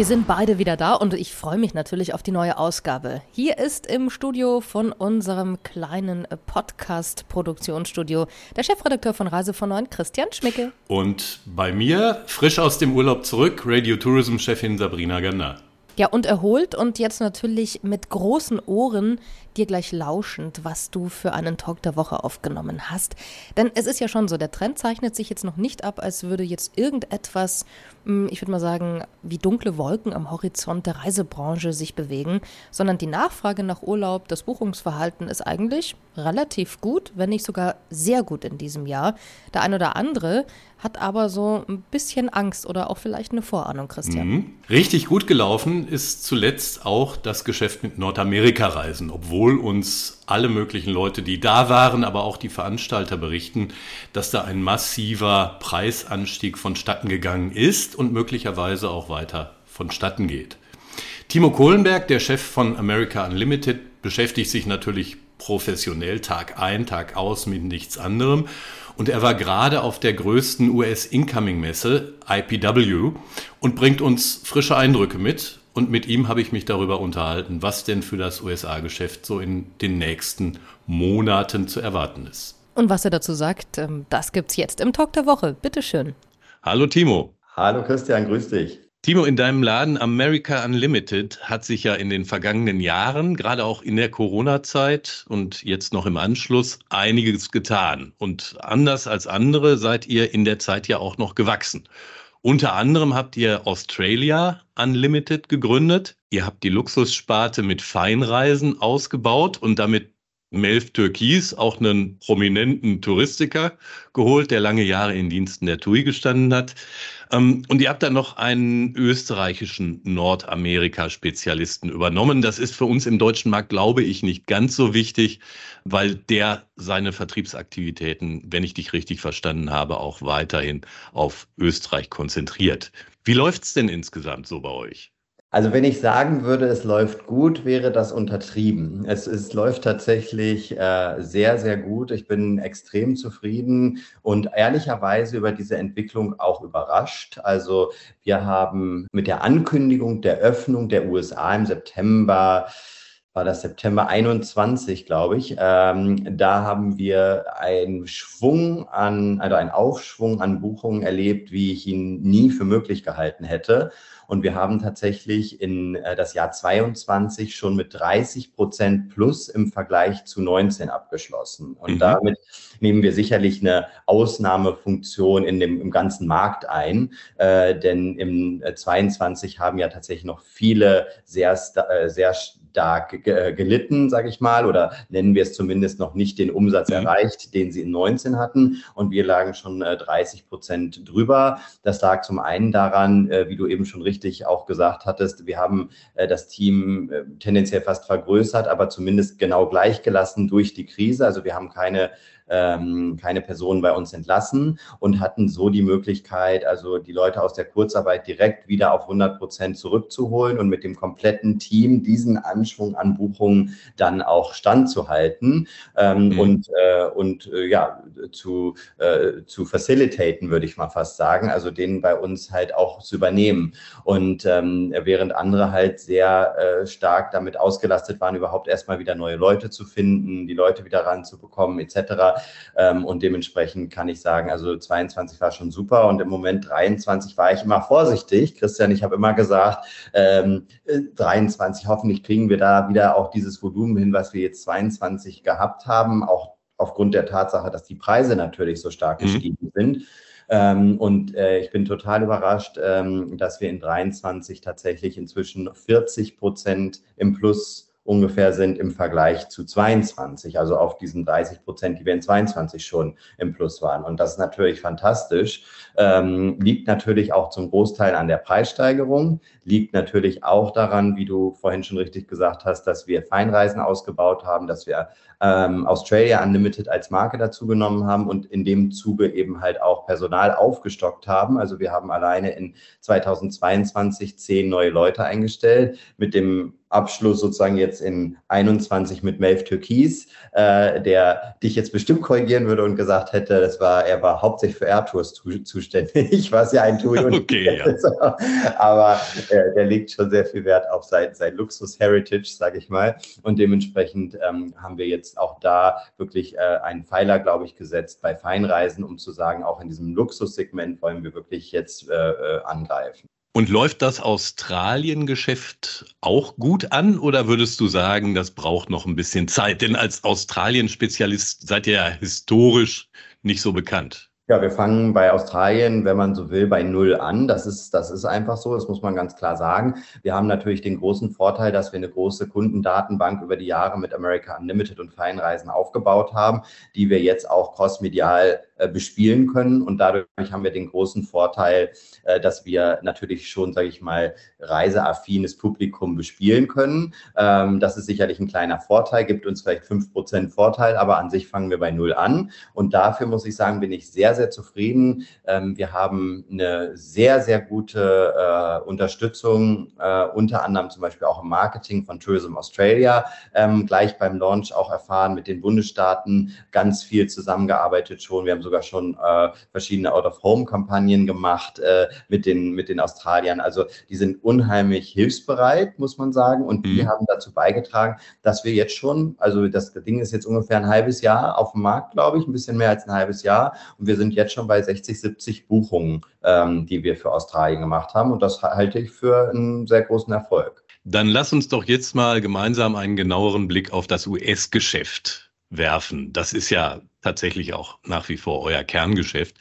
Wir sind beide wieder da und ich freue mich natürlich auf die neue Ausgabe. Hier ist im Studio von unserem kleinen Podcast-Produktionsstudio der Chefredakteur von Reise von Neuen, Christian Schmicke. Und bei mir, frisch aus dem Urlaub zurück, Radio Tourism-Chefin Sabrina Gander. Ja, und erholt und jetzt natürlich mit großen Ohren dir gleich lauschend, was du für einen Talk der Woche aufgenommen hast. Denn es ist ja schon so, der Trend zeichnet sich jetzt noch nicht ab, als würde jetzt irgendetwas, hm, ich würde mal sagen, wie dunkle Wolken am Horizont der Reisebranche sich bewegen, sondern die Nachfrage nach Urlaub, das Buchungsverhalten ist eigentlich relativ gut, wenn nicht sogar sehr gut in diesem Jahr. Der ein oder andere hat aber so ein bisschen Angst oder auch vielleicht eine Vorahnung, Christian. Mhm. Richtig gut gelaufen ist zuletzt auch das Geschäft mit Nordamerika-Reisen, obwohl uns alle möglichen Leute, die da waren, aber auch die Veranstalter berichten, dass da ein massiver Preisanstieg vonstatten gegangen ist und möglicherweise auch weiter vonstatten geht. Timo Kohlenberg, der Chef von America Unlimited, beschäftigt sich natürlich professionell Tag ein, Tag aus mit nichts anderem und er war gerade auf der größten US-Incoming-Messe, IPW, und bringt uns frische Eindrücke mit. Und mit ihm habe ich mich darüber unterhalten, was denn für das USA-Geschäft so in den nächsten Monaten zu erwarten ist. Und was er dazu sagt, ähm, das gibt's jetzt im Talk der Woche. Bitteschön. Hallo Timo. Hallo Christian, grüß dich. Timo, in deinem Laden America Unlimited hat sich ja in den vergangenen Jahren, gerade auch in der Corona-Zeit und jetzt noch im Anschluss, einiges getan. Und anders als andere seid ihr in der Zeit ja auch noch gewachsen. Unter anderem habt ihr Australia Unlimited gegründet. Ihr habt die Luxussparte mit Feinreisen ausgebaut und damit Melf Türkis, auch einen prominenten Touristiker, geholt, der lange Jahre in Diensten der TUI gestanden hat. Ähm, und ihr habt dann noch einen österreichischen Nordamerika-Spezialisten übernommen. Das ist für uns im deutschen Markt, glaube ich, nicht ganz so wichtig, weil der seine Vertriebsaktivitäten, wenn ich dich richtig verstanden habe, auch weiterhin auf Österreich konzentriert. Wie läuft's denn insgesamt so bei euch? Also wenn ich sagen würde, es läuft gut, wäre das untertrieben. Es, es läuft tatsächlich äh, sehr, sehr gut. Ich bin extrem zufrieden und ehrlicherweise über diese Entwicklung auch überrascht. Also wir haben mit der Ankündigung der Öffnung der USA im September war das September 21, glaube ich. Ähm, da haben wir einen Schwung an, also einen Aufschwung an Buchungen erlebt, wie ich ihn nie für möglich gehalten hätte. Und wir haben tatsächlich in äh, das Jahr 22 schon mit 30 Prozent plus im Vergleich zu 19 abgeschlossen. Und mhm. damit nehmen wir sicherlich eine Ausnahmefunktion in dem, im ganzen Markt ein. Äh, denn im 22 äh, haben ja tatsächlich noch viele sehr, äh, sehr stark gelitten, sage ich mal, oder nennen wir es zumindest noch nicht den Umsatz mhm. erreicht, den sie in 19 hatten. Und wir lagen schon 30 Prozent drüber. Das lag zum einen daran, wie du eben schon richtig auch gesagt hattest, wir haben das Team tendenziell fast vergrößert, aber zumindest genau gleichgelassen durch die Krise. Also wir haben keine ähm, keine Personen bei uns entlassen und hatten so die Möglichkeit, also die Leute aus der Kurzarbeit direkt wieder auf 100 Prozent zurückzuholen und mit dem kompletten Team diesen Anschwung an Buchungen dann auch standzuhalten ähm, mhm. und, äh, und äh, ja, zu, äh, zu facilitaten, würde ich mal fast sagen, also den bei uns halt auch zu übernehmen. Und ähm, während andere halt sehr äh, stark damit ausgelastet waren, überhaupt erstmal wieder neue Leute zu finden, die Leute wieder ranzubekommen, etc., ähm, und dementsprechend kann ich sagen, also 22 war schon super und im Moment 23 war ich immer vorsichtig. Christian, ich habe immer gesagt, ähm, 23, hoffentlich kriegen wir da wieder auch dieses Volumen hin, was wir jetzt 22 gehabt haben, auch aufgrund der Tatsache, dass die Preise natürlich so stark mhm. gestiegen sind. Ähm, und äh, ich bin total überrascht, ähm, dass wir in 23 tatsächlich inzwischen 40 Prozent im Plus ungefähr sind im Vergleich zu 22, also auf diesen 30 Prozent, die wir in 22 schon im Plus waren. Und das ist natürlich fantastisch. Ähm, liegt natürlich auch zum Großteil an der Preissteigerung, liegt natürlich auch daran, wie du vorhin schon richtig gesagt hast, dass wir Feinreisen ausgebaut haben, dass wir ähm, Australia Unlimited als Marke dazu genommen haben und in dem Zuge eben halt auch Personal aufgestockt haben. Also wir haben alleine in 2022 zehn neue Leute eingestellt mit dem Abschluss sozusagen jetzt in 21 mit Melf Türkis, äh, der dich jetzt bestimmt korrigieren würde und gesagt hätte, das war, er war hauptsächlich für Airtours zu, zuständig, was ja ein Tool okay, ja. ist. Aber äh, der legt schon sehr viel Wert auf sein, sein Luxus-Heritage, sage ich mal. Und dementsprechend ähm, haben wir jetzt auch da wirklich äh, einen Pfeiler, glaube ich, gesetzt bei Feinreisen, um zu sagen, auch in diesem Luxussegment wollen wir wirklich jetzt äh, äh angreifen. Und läuft das Australien-Geschäft auch gut an oder würdest du sagen, das braucht noch ein bisschen Zeit? Denn als Australien-Spezialist seid ihr ja historisch nicht so bekannt. Ja, wir fangen bei Australien, wenn man so will, bei Null an. Das ist, das ist einfach so, das muss man ganz klar sagen. Wir haben natürlich den großen Vorteil, dass wir eine große Kundendatenbank über die Jahre mit America Unlimited und Feinreisen aufgebaut haben, die wir jetzt auch crossmedial bespielen können. Und dadurch haben wir den großen Vorteil, äh, dass wir natürlich schon, sage ich mal, reiseaffines Publikum bespielen können. Ähm, das ist sicherlich ein kleiner Vorteil, gibt uns vielleicht fünf Prozent Vorteil, aber an sich fangen wir bei Null an. Und dafür muss ich sagen, bin ich sehr, sehr zufrieden. Ähm, wir haben eine sehr, sehr gute äh, Unterstützung, unter anderem zum Beispiel auch im Marketing von Tourism Australia, ähm, gleich beim Launch auch erfahren, mit den Bundesstaaten ganz viel zusammengearbeitet schon. Wir haben so sogar schon äh, verschiedene Out-of-Home-Kampagnen gemacht äh, mit, den, mit den Australiern. Also die sind unheimlich hilfsbereit, muss man sagen. Und die mhm. haben dazu beigetragen, dass wir jetzt schon, also das Ding ist jetzt ungefähr ein halbes Jahr auf dem Markt, glaube ich, ein bisschen mehr als ein halbes Jahr. Und wir sind jetzt schon bei 60, 70 Buchungen, ähm, die wir für Australien gemacht haben. Und das halte ich für einen sehr großen Erfolg. Dann lass uns doch jetzt mal gemeinsam einen genaueren Blick auf das US-Geschäft werfen. Das ist ja tatsächlich auch nach wie vor euer Kerngeschäft.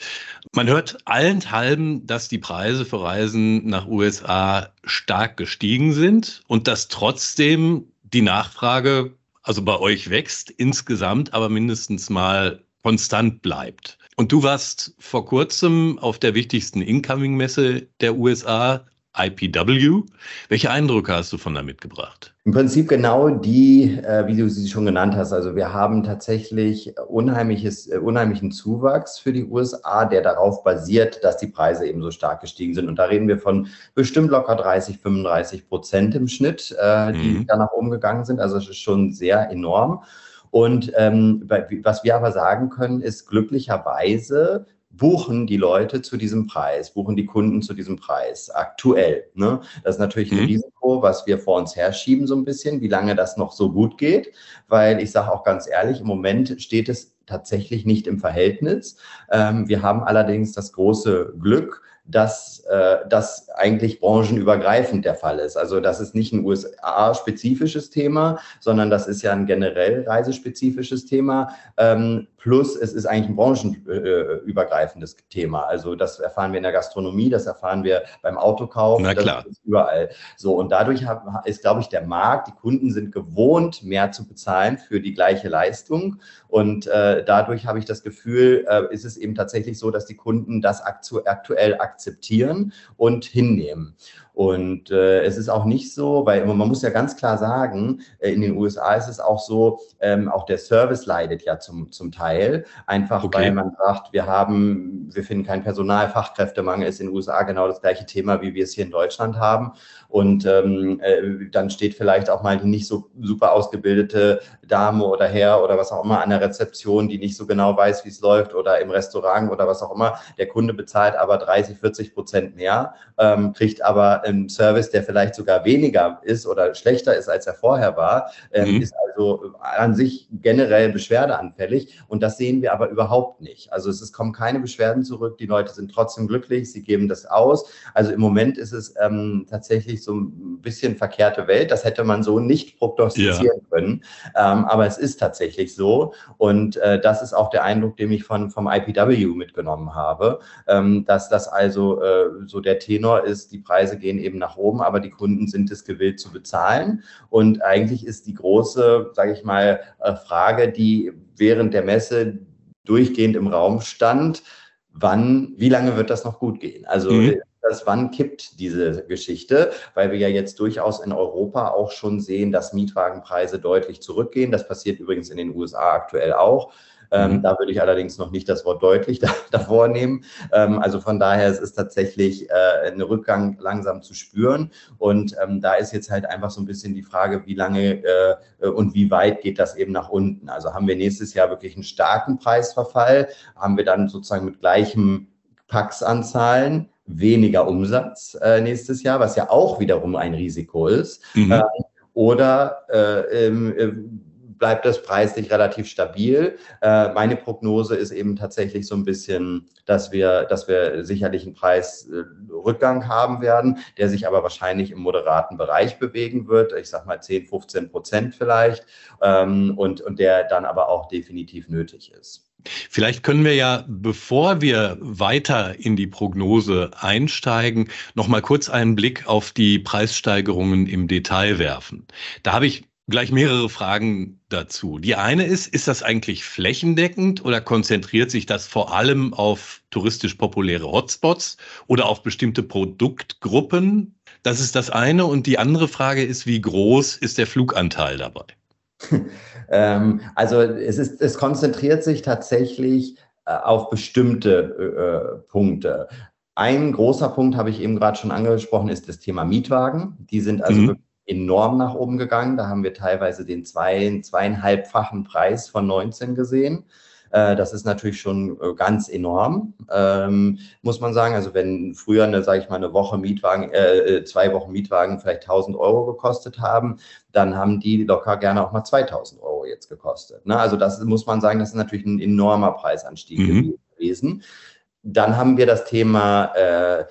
Man hört allenthalben, dass die Preise für Reisen nach USA stark gestiegen sind und dass trotzdem die Nachfrage, also bei euch wächst insgesamt, aber mindestens mal konstant bleibt. Und du warst vor kurzem auf der wichtigsten Incoming-Messe der USA, IPW. Welche Eindrücke hast du von da mitgebracht? Im Prinzip genau die, äh, wie du sie schon genannt hast. Also wir haben tatsächlich unheimliches, äh, unheimlichen Zuwachs für die USA, der darauf basiert, dass die Preise eben so stark gestiegen sind. Und da reden wir von bestimmt locker 30, 35 Prozent im Schnitt, äh, die mhm. da nach oben gegangen sind. Also es ist schon sehr enorm. Und ähm, was wir aber sagen können, ist glücklicherweise buchen die Leute zu diesem Preis, buchen die Kunden zu diesem Preis aktuell. Ne? Das ist natürlich ein mhm. Risiko, was wir vor uns herschieben so ein bisschen, wie lange das noch so gut geht, weil ich sage auch ganz ehrlich, im Moment steht es tatsächlich nicht im Verhältnis. Ähm, wir haben allerdings das große Glück, dass äh, das eigentlich branchenübergreifend der Fall ist. Also das ist nicht ein USA-spezifisches Thema, sondern das ist ja ein generell reisespezifisches Thema. Ähm, plus es ist eigentlich ein branchenübergreifendes Thema. Also das erfahren wir in der Gastronomie, das erfahren wir beim Autokauf, Na klar. das ist überall. So und dadurch ist, glaube ich, der Markt, die Kunden sind gewohnt, mehr zu bezahlen für die gleiche Leistung. Und äh, dadurch habe ich das Gefühl, äh, ist es eben tatsächlich so, dass die Kunden das aktu aktuell akzeptieren akzeptieren und hinnehmen. Und äh, es ist auch nicht so, weil man muss ja ganz klar sagen, äh, in den USA ist es auch so, ähm, auch der Service leidet ja zum, zum Teil, einfach okay. weil man sagt, wir haben, wir finden keinen Personal, Fachkräftemangel ist in den USA genau das gleiche Thema, wie wir es hier in Deutschland haben. Und ähm, äh, dann steht vielleicht auch mal die nicht so super ausgebildete Dame oder Herr oder was auch immer an der Rezeption, die nicht so genau weiß, wie es läuft oder im Restaurant oder was auch immer. Der Kunde bezahlt aber 30, 40 Prozent mehr, ähm, kriegt aber ein Service, der vielleicht sogar weniger ist oder schlechter ist, als er vorher war, ähm, mhm. ist also an sich generell beschwerdeanfällig. Und das sehen wir aber überhaupt nicht. Also es ist, kommen keine Beschwerden zurück. Die Leute sind trotzdem glücklich. Sie geben das aus. Also im Moment ist es ähm, tatsächlich so ein bisschen verkehrte Welt. Das hätte man so nicht prognostizieren ja. können. Ähm, aber es ist tatsächlich so. Und äh, das ist auch der Eindruck, den ich von, vom IPW mitgenommen habe, ähm, dass das also Also äh, so der Tenor ist, die Preise gehen eben nach oben, aber die Kunden sind es gewillt zu bezahlen. Und eigentlich ist die große, sage ich mal, äh, Frage, die während der Messe durchgehend im Raum stand, wann, wie lange wird das noch gut gehen? Also mhm. das, wann kippt diese Geschichte? Weil wir ja jetzt durchaus in Europa auch schon sehen, dass Mietwagenpreise deutlich zurückgehen. Das passiert übrigens in den USA aktuell auch. Ähm, mhm. Da würde ich allerdings noch nicht das Wort deutlich da, davor nehmen. Ähm, also von daher es ist tatsächlich äh, ein Rückgang langsam zu spüren. Und ähm, da ist jetzt halt einfach so ein bisschen die Frage, wie lange äh, und wie weit geht das eben nach unten. Also haben wir nächstes Jahr wirklich einen starken Preisverfall? Haben wir dann sozusagen mit gleichem Pax-Anzahlen weniger Umsatz äh, nächstes Jahr, was ja auch wiederum ein Risiko ist. Mhm. Äh, oder äh, äh, bleibt das preislich relativ stabil. Äh, meine Prognose ist eben tatsächlich so ein bisschen, dass wir, dass wir sicherlich einen Preisrückgang haben werden, der sich aber wahrscheinlich im moderaten Bereich bewegen wird. Ich sage mal 10, 15 Prozent vielleicht. Ähm, und, und der dann aber auch definitiv nötig ist. Vielleicht können wir ja, bevor wir weiter in die Prognose einsteigen, noch mal kurz einen Blick auf die Preissteigerungen im Detail werfen. Da habe ich gleich mehrere Fragen dazu. Die eine ist, ist das eigentlich flächendeckend oder konzentriert sich das vor allem auf touristisch populäre Hotspots oder auf bestimmte Produktgruppen? Das ist das eine. Und die andere Frage ist, wie groß ist der Fluganteil dabei? ähm, also es, ist, es konzentriert sich tatsächlich äh, auf bestimmte äh, Punkte. Ein großer Punkt habe ich eben gerade schon angesprochen, ist das Thema Mietwagen. Die sind also mhm enorm nach oben gegangen. Da haben wir teilweise den zwei, zweieinhalbfachen Preis von 19 gesehen. Äh, das ist natürlich schon äh, ganz enorm, ähm, muss man sagen. Also wenn früher eine, sage ich mal, eine Woche Mietwagen, äh, zwei Wochen Mietwagen vielleicht 1000 Euro gekostet haben, dann haben die locker gerne auch mal 2000 Euro jetzt gekostet. Ne? Also das muss man sagen, das ist natürlich ein enormer Preisanstieg mhm. gewesen. Dann haben wir das Thema äh,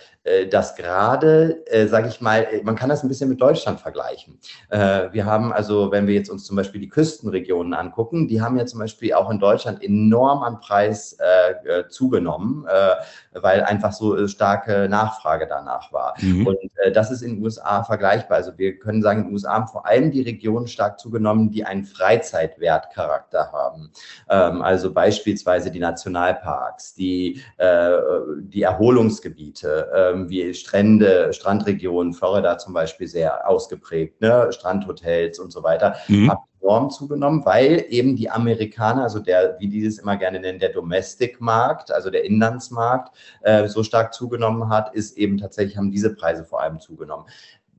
dass gerade, äh, sage ich mal, man kann das ein bisschen mit Deutschland vergleichen. Äh, wir haben also, wenn wir jetzt uns zum Beispiel die Küstenregionen angucken, die haben ja zum Beispiel auch in Deutschland enorm an Preis äh, äh zugenommen, äh, weil einfach so starke Nachfrage danach war. Mhm. Und das ist in den USA vergleichbar. Also wir können sagen, in den USA haben vor allem die Regionen stark zugenommen, die einen Freizeitwertcharakter haben. Ähm, also beispielsweise die Nationalparks, die, die Erholungsgebiete, ähm, wie Strände, Strandregionen, Florida zum Beispiel sehr ausgeprägt, ne? Strandhotels und so weiter, mhm. Enorm zugenommen, weil eben die Amerikaner, also der, wie die es immer gerne nennen, der Domestic-Markt, also der Inlandsmarkt, äh, so stark zugenommen hat, ist eben tatsächlich, haben diese Preise vor allem zugenommen.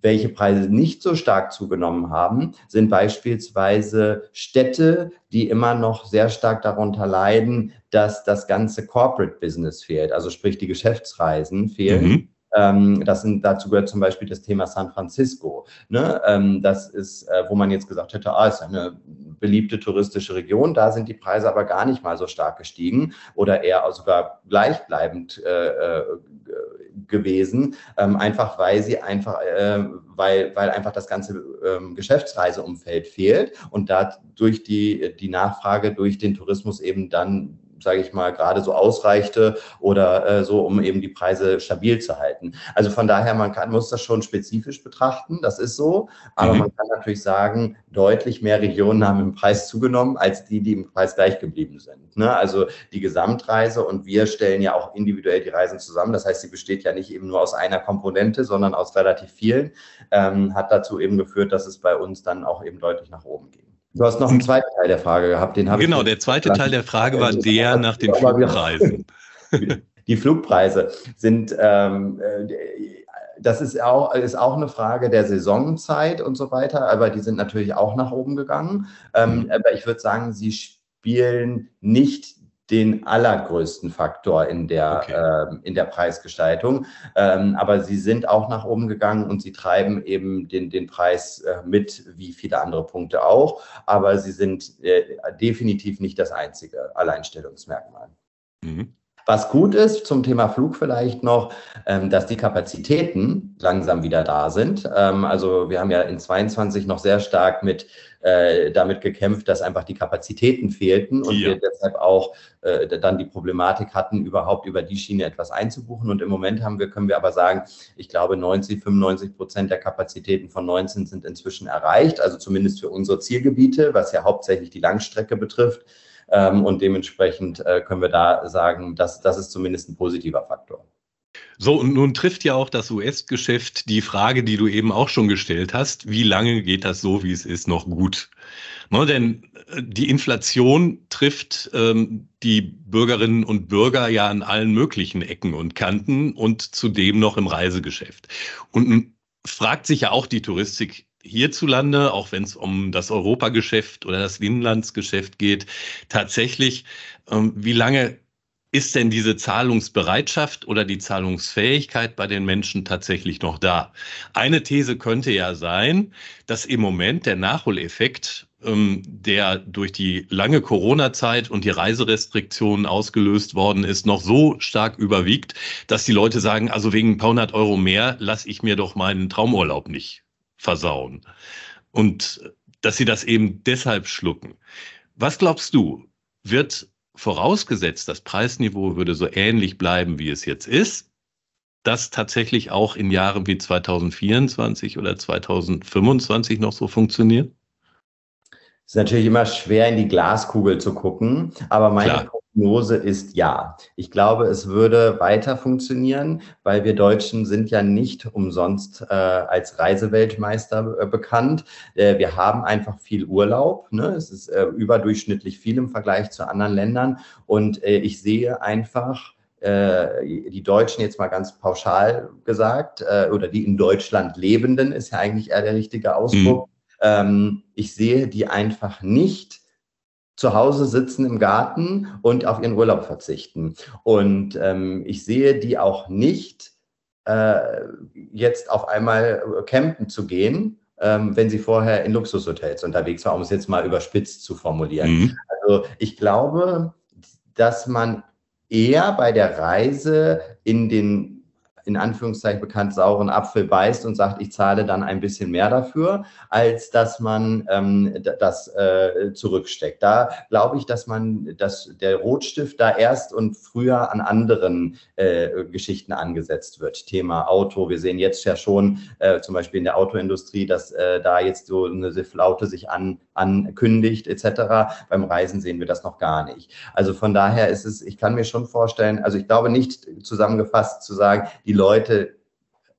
Welche Preise nicht so stark zugenommen haben, sind beispielsweise Städte, die immer noch sehr stark darunter leiden, dass das ganze Corporate Business fehlt, also sprich die Geschäftsreisen fehlen. Mhm. Ähm, das sind, dazu gehört zum Beispiel das Thema San Francisco. Ne? Ähm, das ist, äh, wo man jetzt gesagt hätte, ah, ist eine beliebte touristische Region. Da sind die Preise aber gar nicht mal so stark gestiegen oder eher sogar gleichbleibend äh, äh, gewesen, ähm, einfach weil sie einfach, äh, weil, weil einfach das ganze ähm, Geschäftsreiseumfeld fehlt und da durch die, die Nachfrage durch den Tourismus eben dann sage ich mal, gerade so ausreichte oder äh, so, um eben die Preise stabil zu halten. Also von daher, man kann, muss das schon spezifisch betrachten, das ist so, aber mhm. man kann natürlich sagen, deutlich mehr Regionen haben im Preis zugenommen, als die, die im Preis gleich geblieben sind. Ne? Also die Gesamtreise und wir stellen ja auch individuell die Reisen zusammen, das heißt, sie besteht ja nicht eben nur aus einer Komponente, sondern aus relativ vielen, ähm, hat dazu eben geführt, dass es bei uns dann auch eben deutlich nach oben ging. Du hast noch einen zweiten Teil der Frage gehabt, den habe Genau, der zweite Teil der Frage war der nach den Flugpreisen. Die Flugpreise sind, ähm, äh, das ist auch, ist auch eine Frage der Saisonzeit und so weiter, aber die sind natürlich auch nach oben gegangen. Ähm, mhm. aber ich würde sagen, sie spielen nicht den allergrößten Faktor in der, okay. äh, in der Preisgestaltung. Ähm, aber sie sind auch nach oben gegangen und sie treiben eben den, den Preis äh, mit, wie viele andere Punkte auch. Aber sie sind äh, definitiv nicht das einzige Alleinstellungsmerkmal. Mhm. Was gut ist zum Thema Flug vielleicht noch, ähm, dass die Kapazitäten langsam wieder da sind. Ähm, also wir haben ja in 22 noch sehr stark mit äh, damit gekämpft, dass einfach die Kapazitäten fehlten und ja. wir deshalb auch äh, dann die Problematik hatten, überhaupt über die Schiene etwas einzubuchen. Und im Moment haben wir, können wir aber sagen, ich glaube 90, 95 Prozent der Kapazitäten von 19 sind inzwischen erreicht, also zumindest für unsere Zielgebiete, was ja hauptsächlich die Langstrecke betrifft. Ähm, und dementsprechend äh, können wir da sagen, dass das ist zumindest ein positiver Faktor. So, und nun trifft ja auch das US-Geschäft die Frage, die du eben auch schon gestellt hast, wie lange geht das so, wie es ist, noch gut? Ne, denn äh, die Inflation trifft ähm, die Bürgerinnen und Bürger ja an allen möglichen Ecken und Kanten und zudem noch im Reisegeschäft. Und fragt sich ja auch die Touristik hierzulande, auch wenn es um das Europageschäft oder das Inlandsgeschäft geht, tatsächlich, ähm, wie lange ist denn diese Zahlungsbereitschaft oder die Zahlungsfähigkeit bei den Menschen tatsächlich noch da? Eine These könnte ja sein, dass im Moment der Nachholeffekt, ähm, der durch die lange Corona-Zeit und die Reiserestriktionen ausgelöst worden ist, noch so stark überwiegt, dass die Leute sagen, also wegen ein paar hundert Euro mehr lasse ich mir doch meinen Traumurlaub nicht versauen. Und dass sie das eben deshalb schlucken. Was glaubst du, wird vorausgesetzt, das Preisniveau würde so ähnlich bleiben, wie es jetzt ist, das tatsächlich auch in Jahren wie 2024 oder 2025 noch so funktioniert? Es ist natürlich immer schwer, in die Glaskugel zu gucken, aber meine Klar. Prognose ist ja. Ich glaube, es würde weiter funktionieren, weil wir Deutschen sind ja nicht umsonst äh, als Reiseweltmeister äh, bekannt. Äh, wir haben einfach viel Urlaub. Ne? Es ist äh, überdurchschnittlich viel im Vergleich zu anderen Ländern. Und äh, ich sehe einfach, äh, die Deutschen jetzt mal ganz pauschal gesagt, oder die in Deutschland Lebenden ist ja eigentlich eher der richtige Ausdruck. Mhm ähm, ich sehe die einfach nicht zu Hause sitzen im Garten und auf ihren Urlaub verzichten. Und ähm, ich sehe die auch nicht äh, jetzt auf einmal campen zu gehen, ähm, wenn sie vorher in Luxushotels unterwegs war, um es jetzt mal überspitzt zu formulieren. Mhm. Also ich glaube, dass man eher bei der Reise in den in Anführungszeichen bekannt sauren Apfel beißt und sagt, ich zahle dann ein bisschen mehr dafür, als dass man ähm, das äh, zurücksteckt. Da glaube ich, dass man, dass der Rotstift da erst und früher an anderen äh, Geschichten angesetzt wird. Thema Auto. Wir sehen jetzt ja schon äh, zum Beispiel in der Autoindustrie, dass äh, da jetzt so eine Flaute sich an, ankündigt etc. Beim Reisen sehen wir das noch gar nicht. Also von daher ist es, ich kann mir schon vorstellen, also ich glaube nicht zusammengefasst zu sagen, die Leute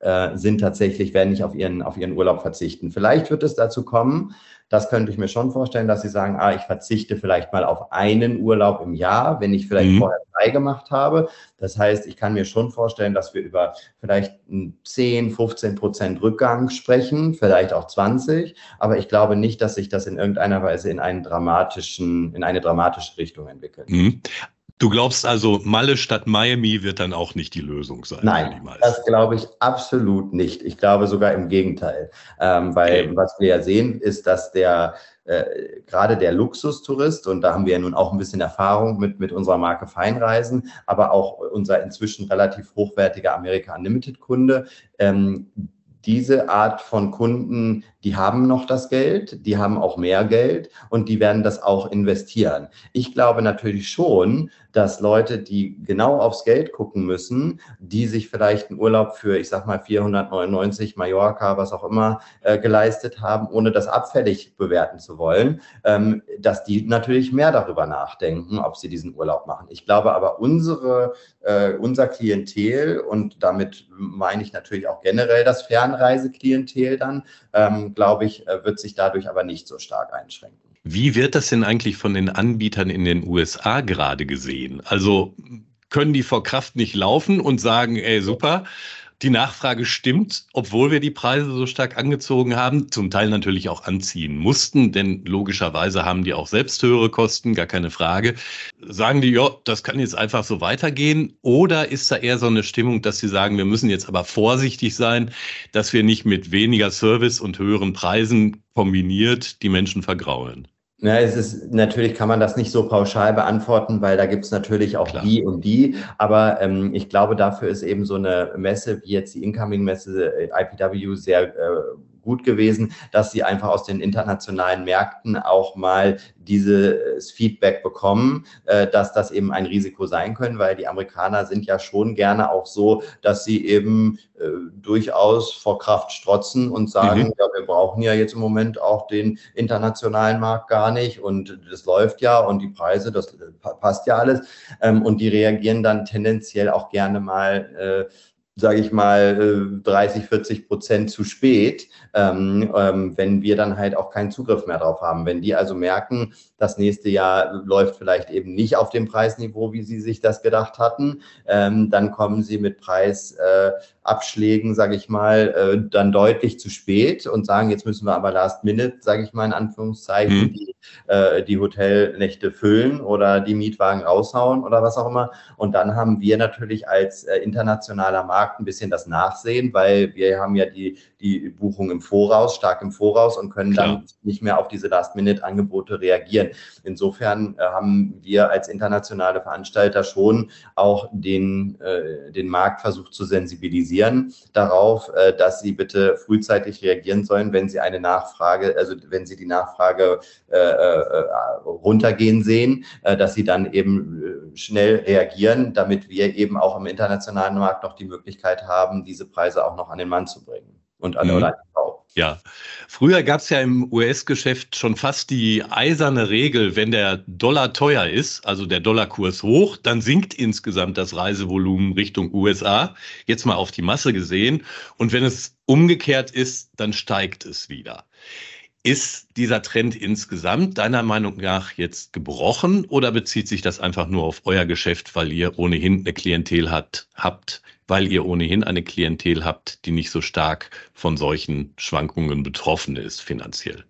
äh, sind tatsächlich, werden nicht auf ihren, auf ihren Urlaub verzichten. Vielleicht wird es dazu kommen, das könnte ich mir schon vorstellen, dass sie sagen, ah, ich verzichte vielleicht mal auf einen Urlaub im Jahr, wenn ich vielleicht mhm. vorher drei gemacht habe. Das heißt, ich kann mir schon vorstellen, dass wir über vielleicht 10, 15 Prozent Rückgang sprechen, vielleicht auch 20. Aber ich glaube nicht, dass sich das in irgendeiner Weise in einen dramatischen, in eine dramatische Richtung entwickelt. Mhm. Du glaubst also, Malle statt Miami wird dann auch nicht die Lösung sein? Nein, das glaube ich absolut nicht. Ich glaube sogar im Gegenteil. Ähm, weil okay. was wir ja sehen, ist, dass der äh, gerade der Luxustourist, und da haben wir ja nun auch ein bisschen Erfahrung mit, mit unserer Marke Feinreisen, aber auch unser inzwischen relativ hochwertiger America Unlimited Kunde, ähm, diese Art von Kunden, die haben noch das Geld, die haben auch mehr Geld und die werden das auch investieren. Ich glaube natürlich schon, dass Leute, die genau aufs Geld gucken müssen, die sich vielleicht einen Urlaub für, ich sag mal, 499 Mallorca, was auch immer, äh, geleistet haben, ohne das abfällig bewerten zu wollen, ähm, dass die natürlich mehr darüber nachdenken, ob sie diesen Urlaub machen. Ich glaube aber, unsere, äh, unser Klientel und damit meine ich natürlich auch generell das Fernreiseklientel dann, ähm, glaube ich, äh, wird sich dadurch aber nicht so stark einschränken. Wie wird das denn eigentlich von den Anbietern in den USA gerade gesehen? Also können die vor Kraft nicht laufen und sagen, ey, super, die Nachfrage stimmt, obwohl wir die Preise so stark angezogen haben, zum Teil natürlich auch anziehen mussten, denn logischerweise haben die auch selbst höhere Kosten, gar keine Frage. Sagen die, ja, das kann jetzt einfach so weitergehen? Oder ist da eher so eine Stimmung, dass sie sagen, wir müssen jetzt aber vorsichtig sein, dass wir nicht mit weniger Service und höheren Preisen kombiniert die Menschen vergraulen? Ja, es ist natürlich kann man das nicht so pauschal beantworten, weil da gibt es natürlich auch Klar. die und die. Aber ähm, ich glaube, dafür ist eben so eine Messe wie jetzt die Incoming-Messe äh, IPW sehr äh, gut gewesen, dass sie einfach aus den internationalen Märkten auch mal dieses Feedback bekommen, äh, dass das eben ein Risiko sein können, weil die Amerikaner sind ja schon gerne auch so, dass sie eben äh, durchaus vor Kraft strotzen und sagen, mhm. ja, wir brauchen ja jetzt im Moment auch den internationalen Markt gar nicht und das läuft ja und die Preise, das passt ja alles. Ähm, und die reagieren dann tendenziell auch gerne mal äh, sage ich mal, 30, äh, 40 Prozent zu spät, ähm, ähm, wenn wir dann halt auch keinen Zugriff mehr drauf haben. Wenn die also merken, das nächste Jahr läuft vielleicht eben nicht auf dem Preisniveau, wie sie sich das gedacht hatten, ähm, dann kommen sie mit Preisabschlägen, äh, sage ich mal, äh, dann deutlich zu spät und sagen, jetzt müssen wir aber last minute, sage ich mal in Anführungszeichen, mhm. die, äh, die Hotelnächte füllen oder die Mietwagen raushauen oder was auch immer. Und dann haben wir natürlich als äh, internationaler Markt Markt ein bisschen das Nachsehen, weil wir haben ja die, die Buchung im Voraus, stark im Voraus und können Klar. dann nicht mehr auf diese Last-Minute-Angebote reagieren. Insofern äh, haben wir als internationale Veranstalter schon auch den, äh, den Markt versucht zu sensibilisieren darauf, äh, dass sie bitte frühzeitig reagieren sollen, wenn sie eine Nachfrage, also wenn sie die Nachfrage äh, äh, runtergehen sehen, äh, dass sie dann eben schnell reagieren, damit wir eben auch im internationalen Markt noch die Möglichkeit haben, diese Preise auch noch an den Mann zu bringen und an, mhm. oder an die Frau. Ja, früher gab es ja im US-Geschäft schon fast die eiserne Regel, wenn der Dollar teuer ist, also der Dollarkurs hoch, dann sinkt insgesamt das Reisevolumen Richtung USA, jetzt mal auf die Masse gesehen. Und wenn es umgekehrt ist, dann steigt es wieder. Ist dieser Trend insgesamt deiner Meinung nach jetzt gebrochen oder bezieht sich das einfach nur auf euer Geschäft, weil ihr ohnehin eine Klientel hat, habt, weil ihr ohnehin eine Klientel habt, die nicht so stark von solchen Schwankungen betroffen ist finanziell?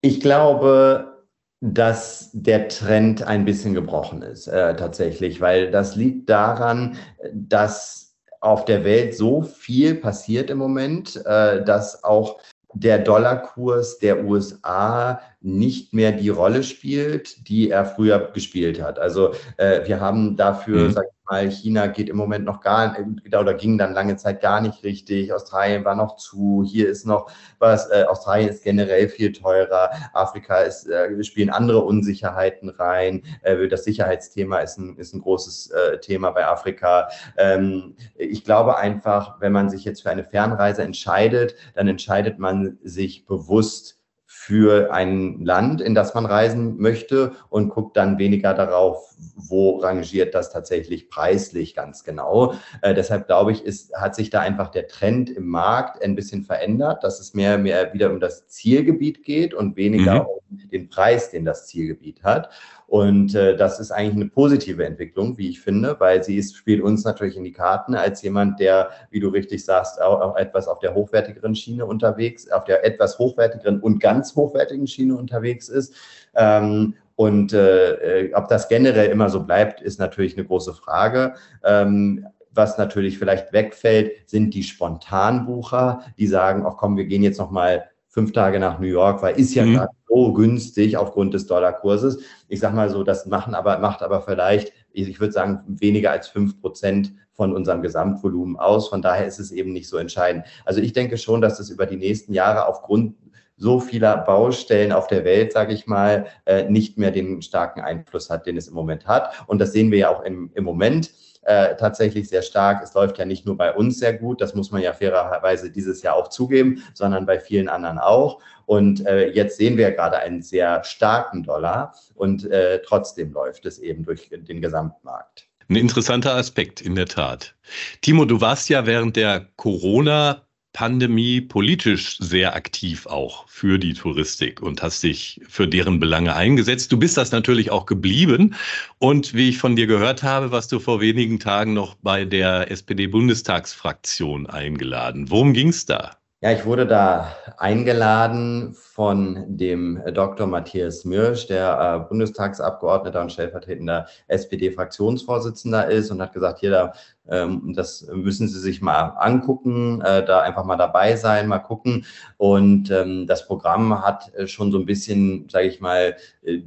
Ich glaube, dass der Trend ein bisschen gebrochen ist, äh, tatsächlich, weil das liegt daran, dass auf der Welt so viel passiert im Moment, äh, dass auch der Dollarkurs der USA nicht mehr die Rolle spielt, die er früher gespielt hat. Also äh, wir haben dafür, mhm. sag mal, China geht im Moment noch gar nicht, oder ging dann lange Zeit gar nicht richtig. Australien war noch zu, hier ist noch was, äh, Australien ist generell viel teurer, Afrika ist, äh, spielen andere Unsicherheiten rein. Äh, das Sicherheitsthema ist ein, ist ein großes äh, Thema bei Afrika. Ähm, ich glaube einfach, wenn man sich jetzt für eine Fernreise entscheidet, dann entscheidet man sich bewusst, für ein Land, in das man reisen möchte und guckt dann weniger darauf, wo rangiert das tatsächlich preislich ganz genau. Äh, deshalb glaube ich, ist, hat sich da einfach der Trend im Markt ein bisschen verändert, dass es mehr, mehr wieder um das Zielgebiet geht und weniger mhm. um den Preis, den das Zielgebiet hat. Und äh, das ist eigentlich eine positive Entwicklung, wie ich finde, weil sie ist, spielt uns natürlich in die Karten als jemand, der, wie du richtig sagst, auch, auch etwas auf der hochwertigeren Schiene unterwegs, auf der etwas hochwertigeren und ganz hochwertigen Schiene unterwegs ist. Ähm, und äh, äh ob das generell immer so bleibt, ist natürlich eine große Frage. Ähm, was natürlich vielleicht wegfällt, sind die Spontanbucher, die sagen, ach komm, wir gehen jetzt noch mal fünf Tage nach New York, weil ist ja mhm. gerade so günstig aufgrund des Dollarkurses. Ich sage mal so, das machen aber, macht aber vielleicht, ich würde sagen, weniger als fünf Prozent von unserem Gesamtvolumen aus. Von daher ist es eben nicht so entscheidend. Also ich denke schon, dass es über die nächsten Jahre aufgrund so vieler Baustellen auf der Welt, sage ich mal, äh, nicht mehr den starken Einfluss hat, den es im Moment hat. Und das sehen wir ja auch im, im Moment äh, tatsächlich sehr stark. Es läuft ja nicht nur bei uns sehr gut, das muss man ja fairerweise dieses Jahr auch zugeben, sondern bei vielen anderen auch. Und äh, jetzt sehen wir gerade einen sehr starken Dollar und äh, trotzdem läuft es eben durch den Gesamtmarkt. Ein interessanter Aspekt, in der Tat. Timo, du warst ja während der Corona Pandemie politisch sehr aktiv auch für die Touristik und hast dich für deren Belange eingesetzt. Du bist das natürlich auch geblieben. Und wie ich von dir gehört habe, warst du vor wenigen Tagen noch bei der SPD-Bundestagsfraktion eingeladen. Worum ging es da? Ja, ich wurde da eingeladen von dem Dr. Matthias Mirsch, der äh, Bundestagsabgeordneter und stellvertretender SPD-Fraktionsvorsitzender ist und hat gesagt, hier, da das müssen Sie sich mal angucken, äh, da einfach mal dabei sein, mal gucken. Und ähm, das Programm hat äh, schon so ein bisschen, sage ich mal, äh,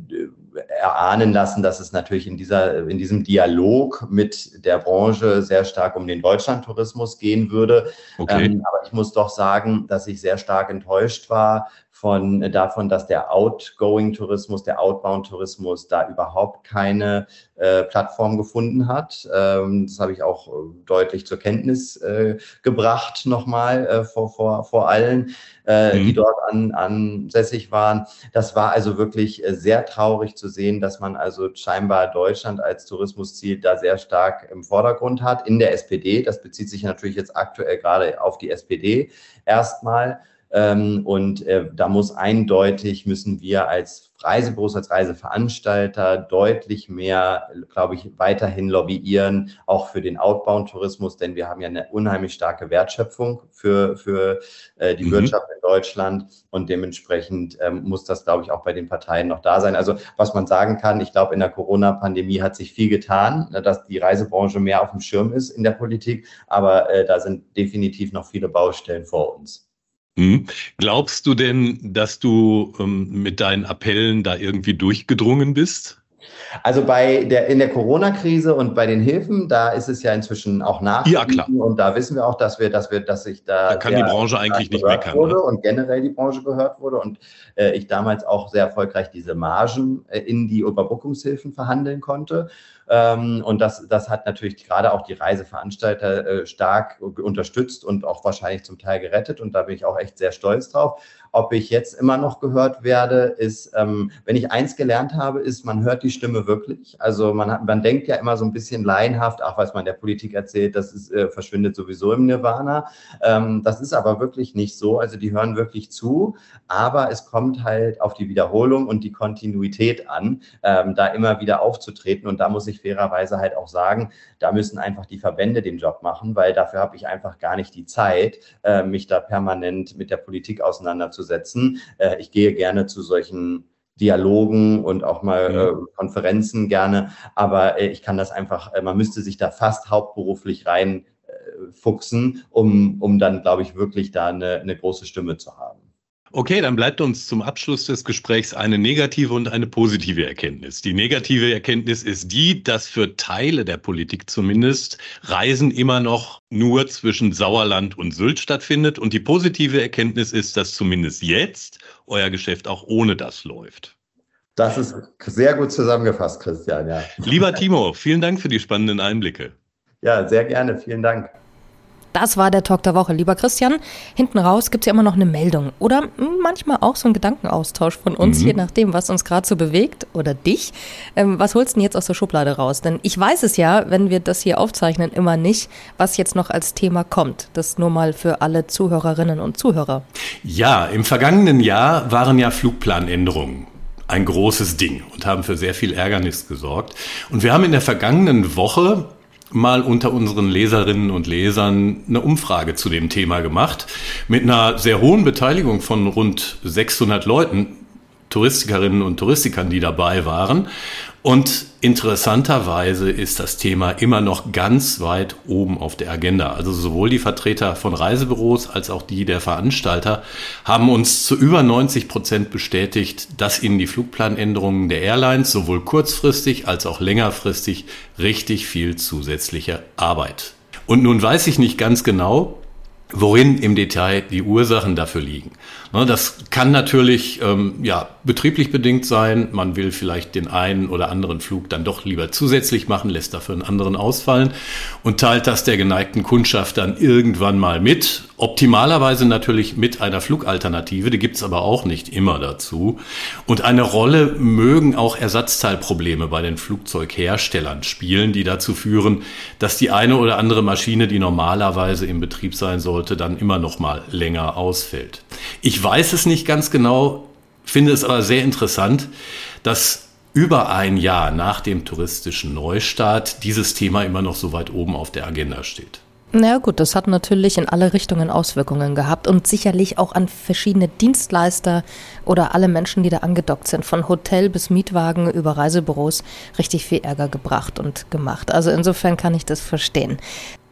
erahnen lassen, dass es natürlich in, dieser, in diesem Dialog mit der Branche sehr stark um den Deutschlandtourismus gehen würde. Okay. Ähm, aber ich muss doch sagen, dass ich sehr stark enttäuscht war von äh, davon, dass der Outgoing-Tourismus, der Outbound-Tourismus da überhaupt keine äh, Plattform gefunden hat. Ähm, das habe ich auch äh, deutlich zur Kenntnis äh, gebracht nochmal äh, vor, vor, vor allen, äh, mhm. die dort an, ansässig waren. Das war also wirklich sehr traurig zu sehen, dass man also scheinbar Deutschland als Tourismusziel da sehr stark im Vordergrund hat in der SPD. Das bezieht sich natürlich jetzt aktuell gerade auf die SPD erstmal. Ähm, und äh, da muss eindeutig, müssen wir als Reisebüros, als Reiseveranstalter deutlich mehr, glaube ich, weiterhin lobbyieren, auch für den Outbound-Tourismus, denn wir haben ja eine unheimlich starke Wertschöpfung für, für äh, die mhm. Wirtschaft in Deutschland und dementsprechend ähm, muss das, glaube ich, auch bei den Parteien noch da sein. Also was man sagen kann, ich glaube, in der Corona-Pandemie hat sich viel getan, dass die Reisebranche mehr auf dem Schirm ist in der Politik, aber äh, da sind definitiv noch viele Baustellen vor uns. Hm. Glaubst du denn, dass du ähm, mit deinen Appellen da irgendwie durchgedrungen bist? Also bei der in der Corona-Krise und bei den Hilfen, da ist es ja inzwischen auch nach. Ja, klar. Und da wissen wir auch, dass wir, dass wir, dass sich da. Da kann die Branche eigentlich nicht meckern. Wurde ne? Und generell die Branche gehört wurde. Und äh, ich damals auch sehr erfolgreich diese Margen äh, in die Überbrückungshilfen verhandeln konnte. Ähm, und das, das hat natürlich gerade auch die Reiseveranstalter äh, stark unterstützt und auch wahrscheinlich zum Teil gerettet. Und da bin ich auch echt sehr stolz drauf. Ob ich jetzt immer noch gehört werde, ist, ähm, wenn ich eins gelernt habe, ist, man hört die Stimme wirklich. Also man, hat, man denkt ja immer so ein bisschen laienhaft, ach, was man der Politik erzählt, das ist, äh, verschwindet sowieso im Nirvana. Ähm, das ist aber wirklich nicht so. Also die hören wirklich zu, aber es kommt halt auf die Wiederholung und die Kontinuität an, ähm, da immer wieder aufzutreten. Und da muss ich fairerweise halt auch sagen, da müssen einfach die Verbände den Job machen, weil dafür habe ich einfach gar nicht die Zeit, äh, mich da permanent mit der Politik auseinanderzusetzen. Äh, ich gehe gerne zu solchen Dialogen und auch mal ja. äh, Konferenzen gerne, aber äh, ich kann das einfach, äh, man müsste sich da fast hauptberuflich rein äh, fuchsen, um, um dann, glaube ich, wirklich da eine, eine große Stimme zu haben. Okay, dann bleibt uns zum Abschluss des Gesprächs eine negative und eine positive Erkenntnis. Die negative Erkenntnis ist die, dass für Teile der Politik zumindest Reisen immer noch nur zwischen Sauerland und Sylt stattfindet. Und die positive Erkenntnis ist, dass zumindest jetzt euer Geschäft auch ohne das läuft. Das ist sehr gut zusammengefasst, Christian, ja. Lieber Timo, vielen Dank für die spannenden Einblicke. Ja, sehr gerne. Vielen Dank. Das war der Talk der Woche. Lieber Christian, hinten raus gibt es ja immer noch eine Meldung oder manchmal auch so ein Gedankenaustausch von uns, mhm. je nachdem, was uns gerade so bewegt oder dich. Ähm, was holst du denn jetzt aus der Schublade raus? Denn ich weiß es ja, wenn wir das hier aufzeichnen, immer nicht, was jetzt noch als Thema kommt. Das nur mal für alle Zuhörerinnen und Zuhörer. Ja, im vergangenen Jahr waren ja Flugplanänderungen ein großes Ding und haben für sehr viel Ärgernis gesorgt. Und wir haben in der vergangenen Woche mal unter unseren Leserinnen und Lesern eine Umfrage zu dem Thema gemacht mit einer sehr hohen Beteiligung von rund 600 Leuten, Touristikerinnen und Touristikern, die dabei waren. Und interessanterweise ist das Thema immer noch ganz weit oben auf der Agenda. Also sowohl die Vertreter von Reisebüros als auch die der Veranstalter haben uns zu über 90 Prozent bestätigt, dass ihnen die Flugplanänderungen der Airlines sowohl kurzfristig als auch längerfristig richtig viel zusätzliche Arbeit. Und nun weiß ich nicht ganz genau, worin im Detail die Ursachen dafür liegen. Ne, das kann natürlich ähm, ja, betrieblich bedingt sein. Man will vielleicht den einen oder anderen Flug dann doch lieber zusätzlich machen, lässt dafür einen anderen ausfallen und teilt das der geneigten Kundschaft dann irgendwann mal mit. Optimalerweise natürlich mit einer Flugalternative, die gibt's aber auch nicht immer dazu. Und eine Rolle mögen auch Ersatzteilprobleme bei den Flugzeugherstellern spielen, die dazu führen, dass die eine oder andere Maschine, die normalerweise im Betrieb sein sollte, dann immer noch mal länger ausfällt. Ich weiß es nicht ganz genau, finde es aber sehr interessant, dass über ein Jahr nach dem touristischen Neustart dieses Thema immer noch so weit oben auf der Agenda steht. Na gut, das hat natürlich in alle Richtungen Auswirkungen gehabt und sicherlich auch an verschiedene Dienstleister oder alle Menschen, die da angedockt sind, von Hotel bis Mietwagen über Reisebüros, richtig viel Ärger gebracht und gemacht. Also insofern kann ich das verstehen.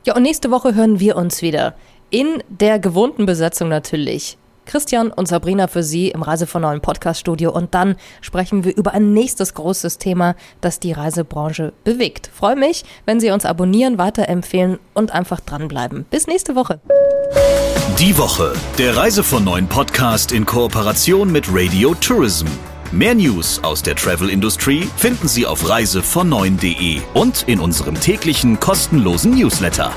Ja, und nächste Woche hören wir uns wieder. In der gewohnten Besetzung natürlich. Christian und Sabrina für Sie im Reise von Neuen Podcast-Studio und dann sprechen wir über ein nächstes großes Thema, das die Reisebranche bewegt. Freue mich, wenn Sie uns abonnieren, weiterempfehlen und einfach dranbleiben. Bis nächste Woche. Die Woche, der Reise von Neuen Podcast in Kooperation mit Radio Tourism. Mehr News aus der Travel Industry finden Sie auf reisevon und in unserem täglichen kostenlosen Newsletter.